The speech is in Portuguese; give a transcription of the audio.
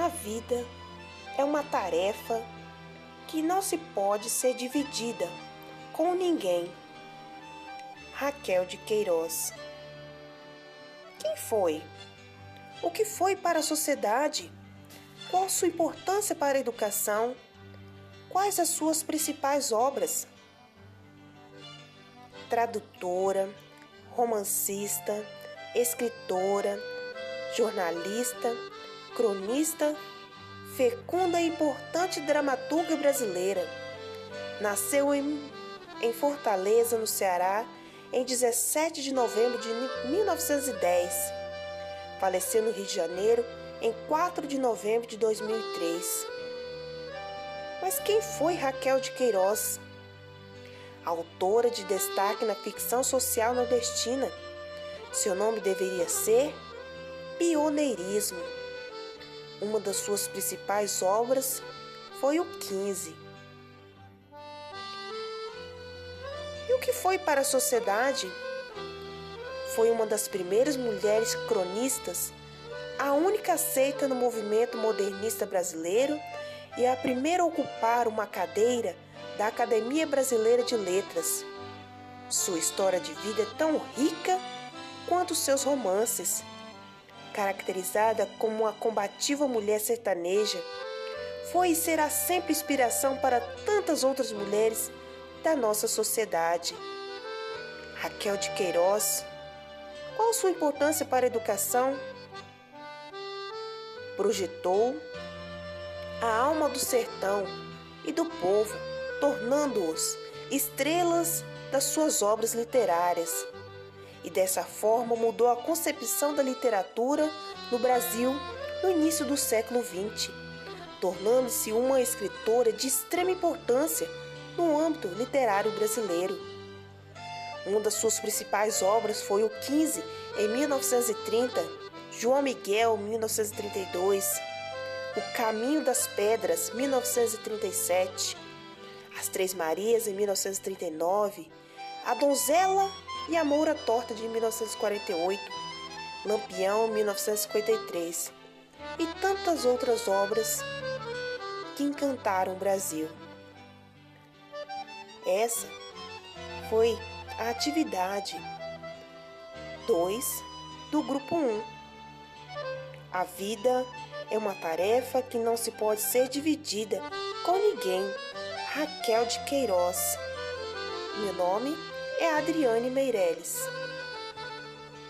A vida é uma tarefa que não se pode ser dividida com ninguém. Raquel de Queiroz. Quem foi? O que foi para a sociedade? Qual sua importância para a educação? Quais as suas principais obras? Tradutora, romancista, escritora, jornalista, cronista, fecunda e importante dramaturga brasileira. Nasceu em, em Fortaleza, no Ceará, em 17 de novembro de 1910. Faleceu no Rio de Janeiro em 4 de novembro de 2003. Mas quem foi Raquel de Queiroz? Autora de destaque na ficção social nordestina. Seu nome deveria ser Pioneirismo. Uma das suas principais obras foi o 15. E o que foi para a sociedade? Foi uma das primeiras mulheres cronistas, a única aceita no movimento modernista brasileiro e a primeira a ocupar uma cadeira da Academia Brasileira de Letras. Sua história de vida é tão rica quanto seus romances. Caracterizada como uma combativa mulher sertaneja, foi e será sempre inspiração para tantas outras mulheres da nossa sociedade. Raquel de Queiroz, qual sua importância para a educação? Projetou a alma do sertão e do povo, tornando-os estrelas das suas obras literárias. E dessa forma mudou a concepção da literatura no Brasil no início do século XX, tornando-se uma escritora de extrema importância no âmbito literário brasileiro. Uma das suas principais obras foi o 15, em 1930, João Miguel, 1932, O Caminho das Pedras, 1937, As Três Marias, em 1939, A Donzela e a Moura Torta, de 1948, Lampião, 1953, e tantas outras obras que encantaram o Brasil. Essa foi a atividade 2 do grupo 1. Um. A vida é uma tarefa que não se pode ser dividida com ninguém. Raquel de Queiroz. Meu nome é é Adriane Meirelles.